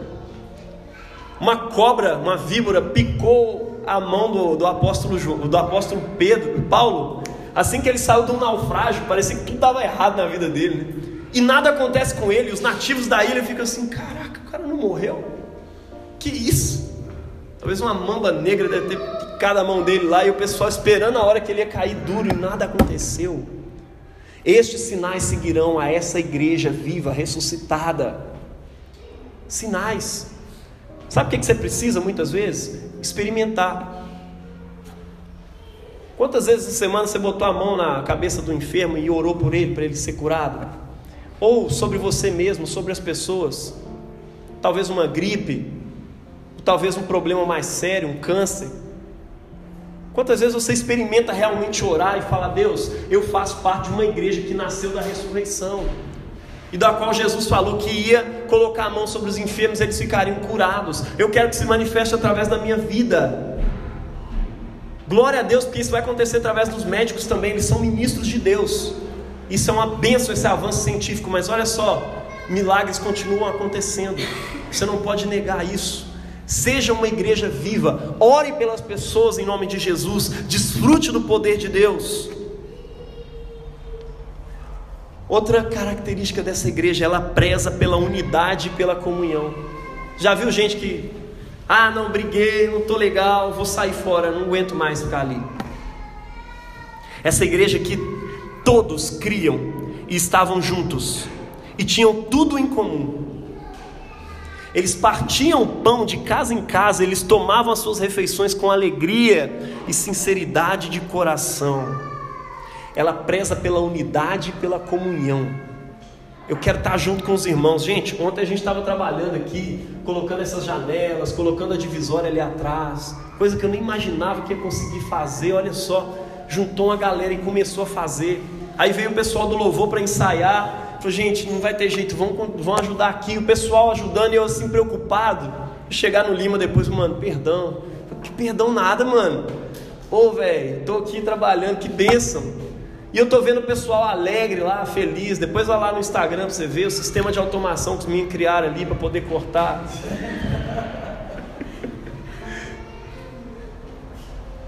Uma cobra, uma víbora, picou a mão do, do apóstolo do apóstolo Pedro, Paulo, assim que ele saiu de um naufrágio, parecia que tudo estava errado na vida dele. Né? e nada acontece com ele. Os nativos da ilha ficam assim: caraca, o cara não morreu? Que isso? Talvez uma mamba negra deve ter picado a mão dele lá e o pessoal esperando a hora que ele ia cair duro e nada aconteceu. Estes sinais seguirão a essa igreja viva, ressuscitada. Sinais. Sabe o que você precisa muitas vezes? Experimentar. Quantas vezes essa semana você botou a mão na cabeça do enfermo e orou por ele, para ele ser curado? ou sobre você mesmo, sobre as pessoas. Talvez uma gripe, talvez um problema mais sério, um câncer. Quantas vezes você experimenta realmente orar e fala: Deus, eu faço parte de uma igreja que nasceu da ressurreição e da qual Jesus falou que ia colocar a mão sobre os enfermos e eles ficariam curados. Eu quero que se manifeste através da minha vida. Glória a Deus, porque isso vai acontecer através dos médicos também, eles são ministros de Deus. Isso é uma benção, esse avanço científico, mas olha só, milagres continuam acontecendo. Você não pode negar isso. Seja uma igreja viva, ore pelas pessoas em nome de Jesus, desfrute do poder de Deus. Outra característica dessa igreja, ela preza pela unidade e pela comunhão. Já viu gente que, ah, não briguei, não estou legal, vou sair fora, não aguento mais ficar ali. Essa igreja que Todos criam e estavam juntos e tinham tudo em comum. Eles partiam pão de casa em casa, eles tomavam as suas refeições com alegria e sinceridade de coração. Ela preza pela unidade e pela comunhão. Eu quero estar junto com os irmãos. Gente, ontem a gente estava trabalhando aqui, colocando essas janelas, colocando a divisória ali atrás, coisa que eu nem imaginava que ia conseguir fazer. Olha só, juntou uma galera e começou a fazer. Aí veio o pessoal do louvor para ensaiar. Falou, gente, não vai ter jeito, vão, vão ajudar aqui. O pessoal ajudando e eu assim preocupado. Chegar no Lima depois, mano, perdão. Que perdão nada, mano. Ô, velho, tô aqui trabalhando, que bênção. E eu tô vendo o pessoal alegre lá, feliz. Depois vai lá no Instagram pra você ver o sistema de automação que os meninos criaram ali para poder cortar.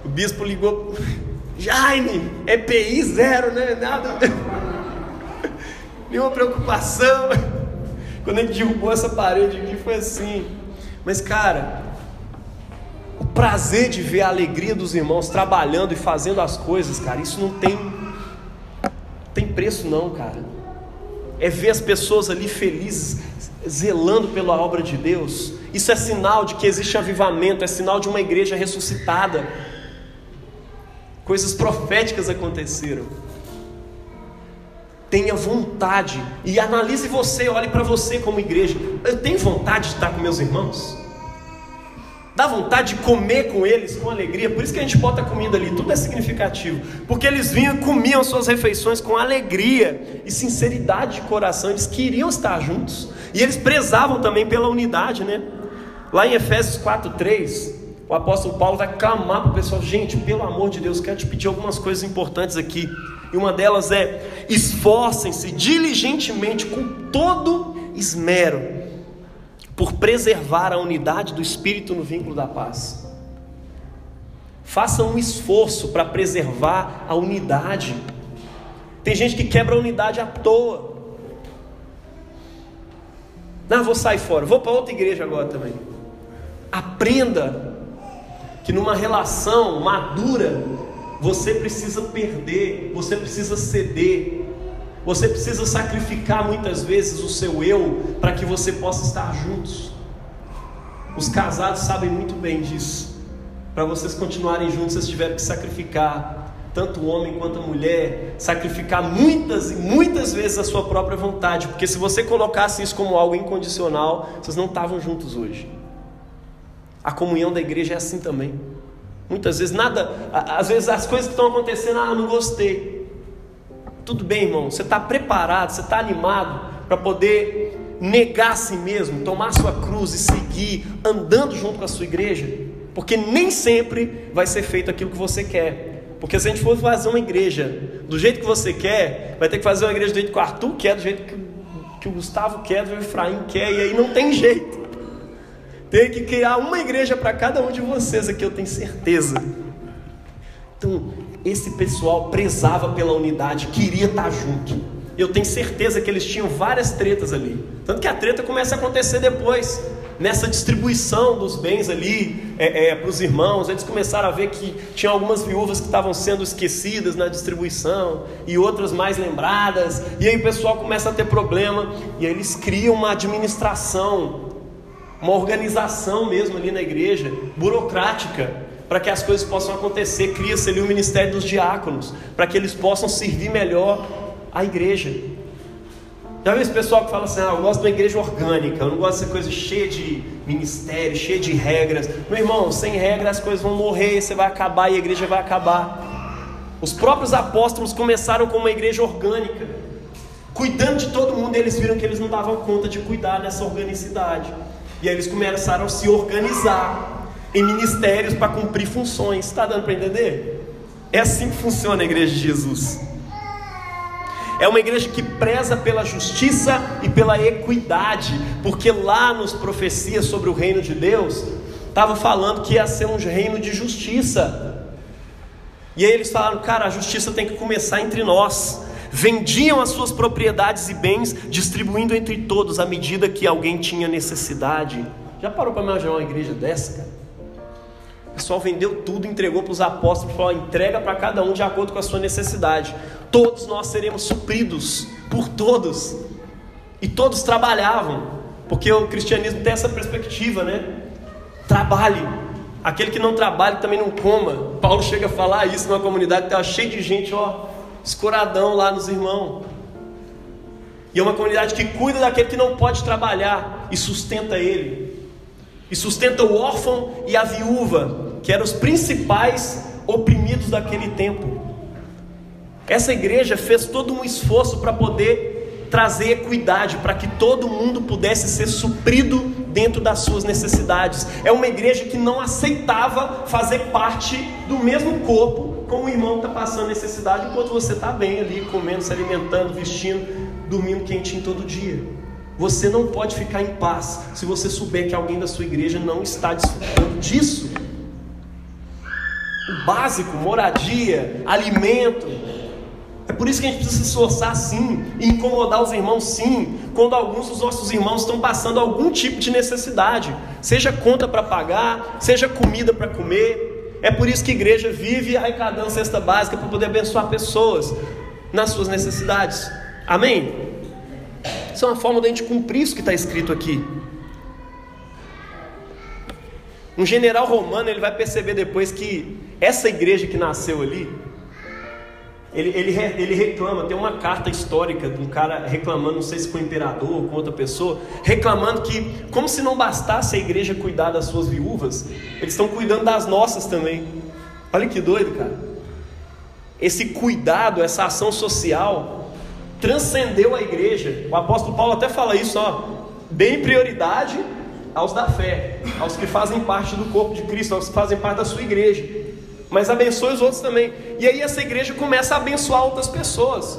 O bispo ligou. Jaime, EPI zero, né? Nada. Nenhuma preocupação. Quando ele derrubou essa parede aqui foi assim. Mas, cara, o prazer de ver a alegria dos irmãos trabalhando e fazendo as coisas, cara, isso não tem, tem preço, não, cara. É ver as pessoas ali felizes, zelando pela obra de Deus. Isso é sinal de que existe avivamento, é sinal de uma igreja ressuscitada coisas proféticas aconteceram. Tenha vontade e analise você, olhe para você como igreja. Eu tenho vontade de estar com meus irmãos? Dá vontade de comer com eles com alegria. Por isso que a gente bota comida ali, tudo é significativo. Porque eles vinham e comiam suas refeições com alegria e sinceridade de coração. Eles queriam estar juntos. E eles prezavam também pela unidade, né? Lá em Efésios 4:3, o apóstolo Paulo vai clamar para o pessoal: gente, pelo amor de Deus, quero te pedir algumas coisas importantes aqui. E uma delas é: esforcem-se diligentemente, com todo esmero, por preservar a unidade do espírito no vínculo da paz. Façam um esforço para preservar a unidade. Tem gente que quebra a unidade à toa. Não, vou sair fora, vou para outra igreja agora também. Aprenda que numa relação madura você precisa perder, você precisa ceder, você precisa sacrificar muitas vezes o seu eu para que você possa estar juntos. Os casados sabem muito bem disso. Para vocês continuarem juntos, vocês tiveram que sacrificar, tanto o homem quanto a mulher, sacrificar muitas e muitas vezes a sua própria vontade, porque se você colocasse isso como algo incondicional, vocês não estavam juntos hoje. A comunhão da igreja é assim também. Muitas vezes nada, às vezes as coisas que estão acontecendo, ah, não gostei. Tudo bem, irmão, você está preparado, você está animado para poder negar a si mesmo, tomar sua cruz e seguir andando junto com a sua igreja? Porque nem sempre vai ser feito aquilo que você quer. Porque se a gente for fazer uma igreja do jeito que você quer, vai ter que fazer uma igreja do jeito que o Arthur quer, do jeito que, o Gustavo quer, do jeito que o Efraim quer, e aí não tem jeito. Tem que criar uma igreja para cada um de vocês aqui, eu tenho certeza. Então, esse pessoal prezava pela unidade, queria estar junto. Eu tenho certeza que eles tinham várias tretas ali. Tanto que a treta começa a acontecer depois. Nessa distribuição dos bens ali é, é, para os irmãos, eles começaram a ver que tinha algumas viúvas que estavam sendo esquecidas na distribuição e outras mais lembradas. E aí o pessoal começa a ter problema e aí eles criam uma administração uma organização mesmo ali na igreja, burocrática, para que as coisas possam acontecer. Cria-se ali o ministério dos diáconos, para que eles possam servir melhor a igreja. Já viu esse pessoal que fala assim: ah, eu gosto de uma igreja orgânica, eu não gosto dessa coisa cheia de ministério, cheia de regras. Meu irmão, sem regras as coisas vão morrer, você vai acabar e a igreja vai acabar. Os próprios apóstolos começaram com uma igreja orgânica, cuidando de todo mundo, eles viram que eles não davam conta de cuidar dessa organicidade. E aí eles começaram a se organizar em ministérios para cumprir funções. Está dando para entender? É assim que funciona a igreja de Jesus. É uma igreja que preza pela justiça e pela equidade, porque lá nos profecias sobre o reino de Deus, estava falando que ia ser um reino de justiça. E aí eles falaram, cara, a justiça tem que começar entre nós vendiam as suas propriedades e bens, distribuindo entre todos à medida que alguém tinha necessidade. Já parou para imaginar uma igreja dessa, cara? O pessoal vendeu tudo, entregou para os apóstolos, falou: entrega para cada um de acordo com a sua necessidade. Todos nós seremos supridos por todos. E todos trabalhavam, porque o cristianismo tem essa perspectiva, né? Trabalhe. Aquele que não trabalha também não coma. Paulo chega a falar isso numa comunidade que estava cheia de gente, ó, escoradão lá nos irmãos. E é uma comunidade que cuida daquele que não pode trabalhar e sustenta ele. E sustenta o órfão e a viúva, que eram os principais oprimidos daquele tempo. Essa igreja fez todo um esforço para poder trazer equidade, para que todo mundo pudesse ser suprido dentro das suas necessidades. É uma igreja que não aceitava fazer parte do mesmo corpo com o irmão está passando necessidade, enquanto você está bem ali, comendo, se alimentando, vestindo, dormindo quentinho todo dia. Você não pode ficar em paz se você souber que alguém da sua igreja não está desfrutando disso. O básico, moradia, alimento. É por isso que a gente precisa se esforçar sim, incomodar os irmãos sim, quando alguns dos nossos irmãos estão passando algum tipo de necessidade, seja conta para pagar, seja comida para comer, é por isso que a igreja vive arrecadando cesta básica para poder abençoar pessoas nas suas necessidades. Amém? Isso é uma forma de a gente cumprir isso que está escrito aqui. Um general romano ele vai perceber depois que essa igreja que nasceu ali, ele, ele, ele reclama, tem uma carta histórica de um cara reclamando, não sei se com o imperador ou com outra pessoa, reclamando que, como se não bastasse a igreja cuidar das suas viúvas, eles estão cuidando das nossas também. Olha que doido, cara. Esse cuidado, essa ação social, transcendeu a igreja. O apóstolo Paulo até fala isso, ó, bem prioridade aos da fé, aos que fazem parte do corpo de Cristo, aos que fazem parte da sua igreja mas abençoe os outros também. E aí essa igreja começa a abençoar outras pessoas.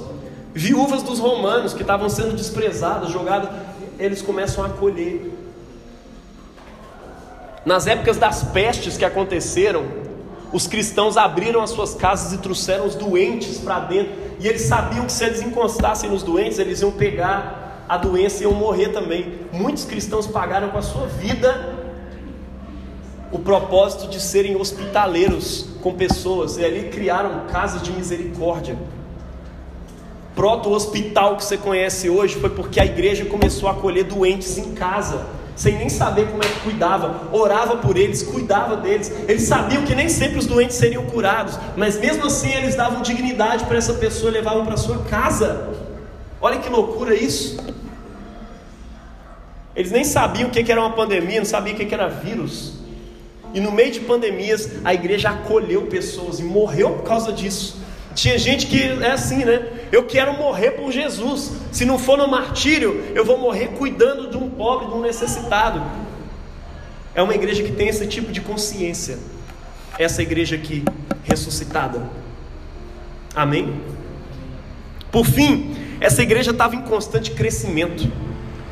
Viúvas dos romanos que estavam sendo desprezadas, jogadas, eles começam a acolher. Nas épocas das pestes que aconteceram, os cristãos abriram as suas casas e trouxeram os doentes para dentro. E eles sabiam que se eles encostassem nos doentes, eles iam pegar a doença e iam morrer também. Muitos cristãos pagaram com a sua vida o propósito de serem hospitaleiros com pessoas e ali criaram casas de misericórdia. Proto-hospital que você conhece hoje foi porque a igreja começou a acolher doentes em casa, sem nem saber como é que cuidava, orava por eles, cuidava deles. Eles sabiam que nem sempre os doentes seriam curados, mas mesmo assim eles davam dignidade para essa pessoa levavam para sua casa. Olha que loucura isso! Eles nem sabiam o que era uma pandemia, não sabiam o que era vírus. E no meio de pandemias, a igreja acolheu pessoas e morreu por causa disso. Tinha gente que é assim, né? Eu quero morrer por Jesus. Se não for no martírio, eu vou morrer cuidando de um pobre, de um necessitado. É uma igreja que tem esse tipo de consciência. Essa igreja aqui, ressuscitada. Amém? Por fim, essa igreja estava em constante crescimento.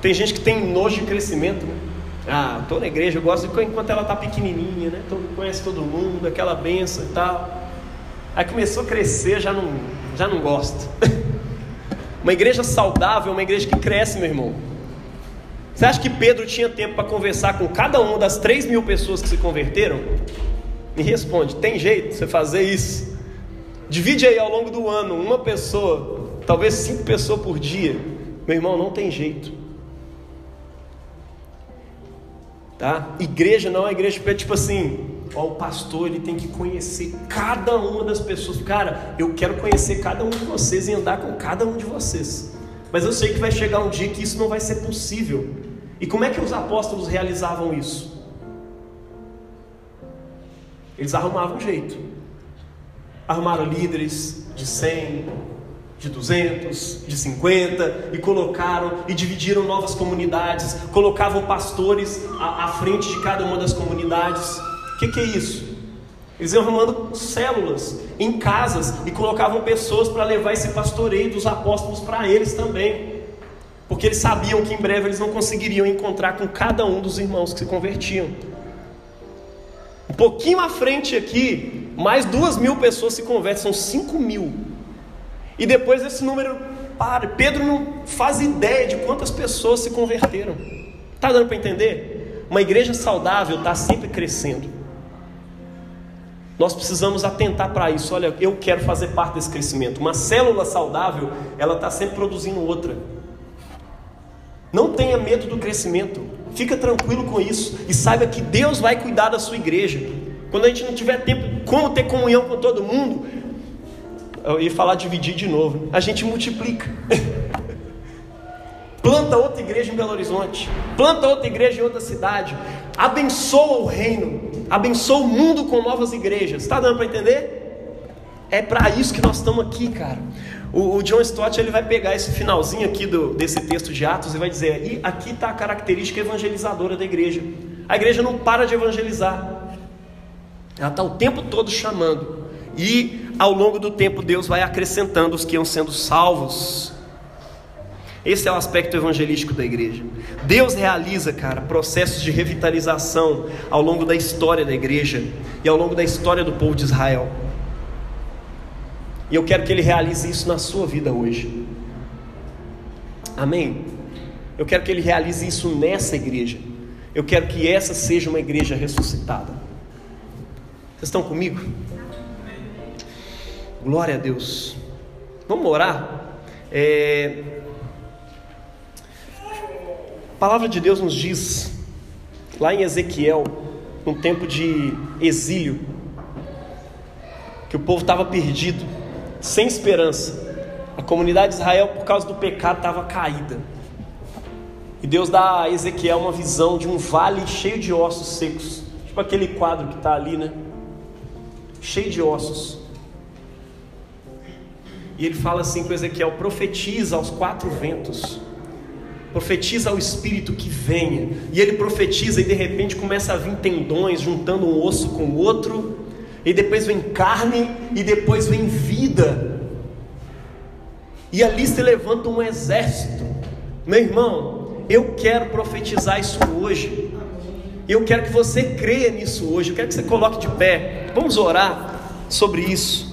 Tem gente que tem nojo de crescimento, né? Ah, estou na igreja, eu gosto de enquanto ela está pequenininha, né? Todo, conhece todo mundo, aquela benção e tal. Aí começou a crescer, já não, já não gosta. uma igreja saudável é uma igreja que cresce, meu irmão. Você acha que Pedro tinha tempo para conversar com cada uma das três mil pessoas que se converteram? Me responde, tem jeito você fazer isso? Divide aí ao longo do ano, uma pessoa, talvez cinco pessoas por dia. Meu irmão, não tem jeito. Tá? Igreja não é igreja tipo assim, ó, o pastor ele tem que conhecer cada uma das pessoas. Cara, eu quero conhecer cada um de vocês e andar com cada um de vocês. Mas eu sei que vai chegar um dia que isso não vai ser possível. E como é que os apóstolos realizavam isso? Eles arrumavam um jeito. Arrumaram líderes de 100, de 200, de 50 e colocaram e dividiram novas comunidades, colocavam pastores à, à frente de cada uma das comunidades. O que, que é isso? Eles iam arrumando células em casas e colocavam pessoas para levar esse pastoreio dos apóstolos para eles também, porque eles sabiam que em breve eles não conseguiriam encontrar com cada um dos irmãos que se convertiam. Um pouquinho à frente aqui, mais duas mil pessoas se convertem, são cinco mil e depois esse número para. Pedro não faz ideia de quantas pessoas se converteram. Está dando para entender? Uma igreja saudável está sempre crescendo. Nós precisamos atentar para isso. Olha, eu quero fazer parte desse crescimento. Uma célula saudável, ela está sempre produzindo outra. Não tenha medo do crescimento. Fica tranquilo com isso e saiba que Deus vai cuidar da sua igreja. Quando a gente não tiver tempo como ter comunhão com todo mundo, eu ia falar dividir de novo. A gente multiplica. Planta outra igreja em Belo Horizonte. Planta outra igreja em outra cidade. Abençoa o reino. Abençoa o mundo com novas igrejas. Está dando para entender? É para isso que nós estamos aqui, cara. O, o, John Stott ele vai pegar esse finalzinho aqui do, desse texto de Atos e vai dizer: e aqui está a característica evangelizadora da igreja. A igreja não para de evangelizar. Ela está o tempo todo chamando. E ao longo do tempo Deus vai acrescentando os que iam sendo salvos. Esse é o aspecto evangelístico da igreja. Deus realiza, cara, processos de revitalização ao longo da história da igreja e ao longo da história do povo de Israel. E eu quero que Ele realize isso na sua vida hoje. Amém? Eu quero que Ele realize isso nessa igreja. Eu quero que essa seja uma igreja ressuscitada. Vocês estão comigo? Glória a Deus. Vamos orar? É... A palavra de Deus nos diz, lá em Ezequiel, num tempo de exílio, que o povo estava perdido, sem esperança. A comunidade de Israel, por causa do pecado, estava caída. E Deus dá a Ezequiel uma visão de um vale cheio de ossos secos, tipo aquele quadro que está ali, né? Cheio de ossos. E ele fala assim com Ezequiel: profetiza aos quatro ventos, profetiza ao espírito que venha. E ele profetiza e de repente começa a vir tendões juntando um osso com o outro, e depois vem carne e depois vem vida. E ali se levanta um exército. Meu irmão, eu quero profetizar isso hoje. Eu quero que você creia nisso hoje. Eu quero que você coloque de pé. Vamos orar sobre isso.